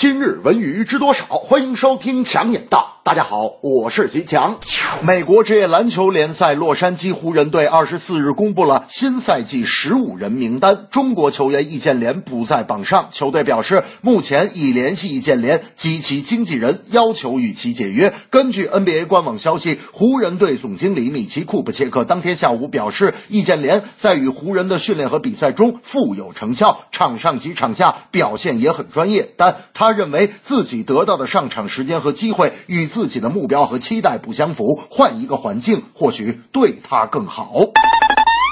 今日文娱知多少？欢迎收听强眼道。大家好，我是徐强。美国职业篮球联赛洛杉矶湖人队二十四日公布了新赛季十五人名单，中国球员易建联不在榜上。球队表示，目前已联系易建联及其经纪人，要求与其解约。根据 NBA 官网消息，湖人队总经理米奇库布切克当天下午表示，易建联在与湖人的训练和比赛中富有成效，场上及场下表现也很专业，但他他认为自己得到的上场时间和机会与自己的目标和期待不相符，换一个环境或许对他更好。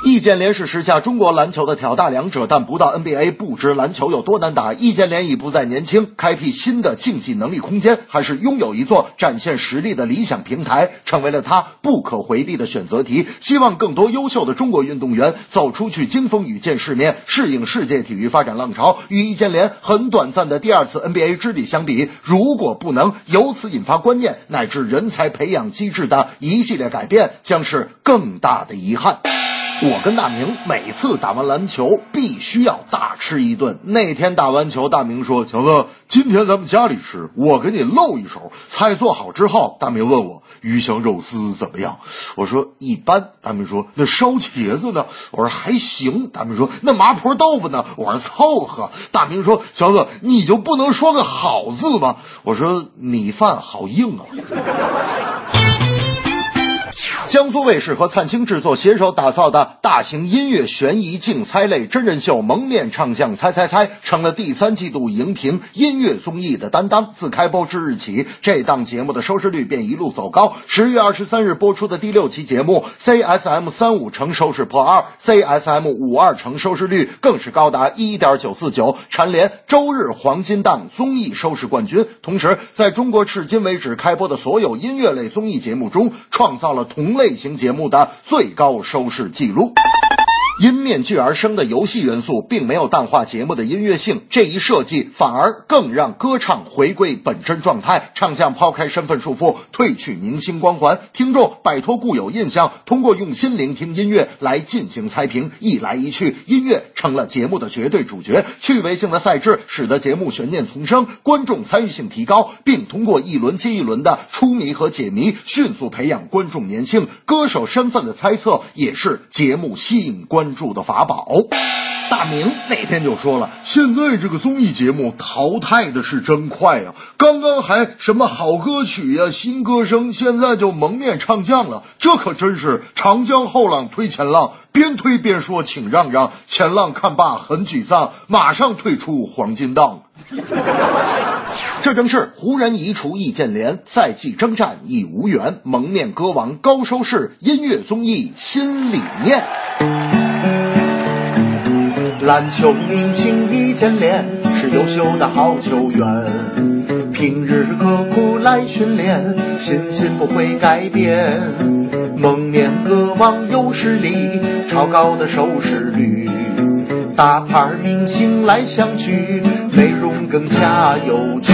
易建联是时下中国篮球的挑大梁者，但不到 NBA 不知篮球有多难打。易建联已不再年轻，开辟新的竞技能力空间，还是拥有一座展现实力的理想平台，成为了他不可回避的选择题。希望更多优秀的中国运动员走出去经风雨、见世面，适应世界体育发展浪潮。与易建联很短暂的第二次 NBA 之旅相比，如果不能由此引发观念乃至人才培养机制的一系列改变，将是更大的遗憾。我跟大明每次打完篮球必须要大吃一顿。那天打完球，大明说：“乔哥，今天咱们家里吃，我给你露一手。”菜做好之后，大明问我鱼香肉丝怎么样？我说一般。大明说：“那烧茄子呢？”我说还行。大明说：“那麻婆豆腐呢？”我说凑合。大明说：“乔哥，你就不能说个好字吗？”我说米饭好硬啊。江苏卫视和灿星制作携手打造的大型音乐悬疑竞猜类真人秀《蒙面唱将猜猜猜》成了第三季度荧屏音乐综艺的担当。自开播之日起，这档节目的收视率便一路走高。十月二十三日播出的第六期节目，CSM 三五成收视破二，CSM 五二成收视率更是高达一点九四九，蝉联周日黄金档综艺收视冠军。同时，在中国至今为止开播的所有音乐类综艺节目中，创造了同类型节目的最高收视记录。因面具而生的游戏元素，并没有淡化节目的音乐性，这一设计反而更让歌唱回归本真状态。唱将抛开身份束缚，褪去明星光环，听众摆脱固有印象，通过用心聆听音乐来进行猜评。一来一去，音乐成了节目的绝对主角。趣味性的赛制使得节目悬念丛生，观众参与性提高，并通过一轮接一轮的出谜和解谜，迅速培养观众粘性。歌手身份的猜测也是节目吸引观关注的法宝。大明那天就说了，现在这个综艺节目淘汰的是真快呀、刚刚还什么好歌曲呀、新歌声，现在就蒙面唱将了，这可真是长江后浪推前浪，边推边说请让让，前浪看罢很沮丧，马上退出黄金档。这正是湖人移除易建联，赛季征战已无缘，蒙面歌王高收视，音乐综艺新理念。篮球明星易建联是优秀的好球员，平日刻苦来训练，信心不会改变。蒙面歌王有实力，超高的收视率，大牌明星来相聚，内容更加有趣。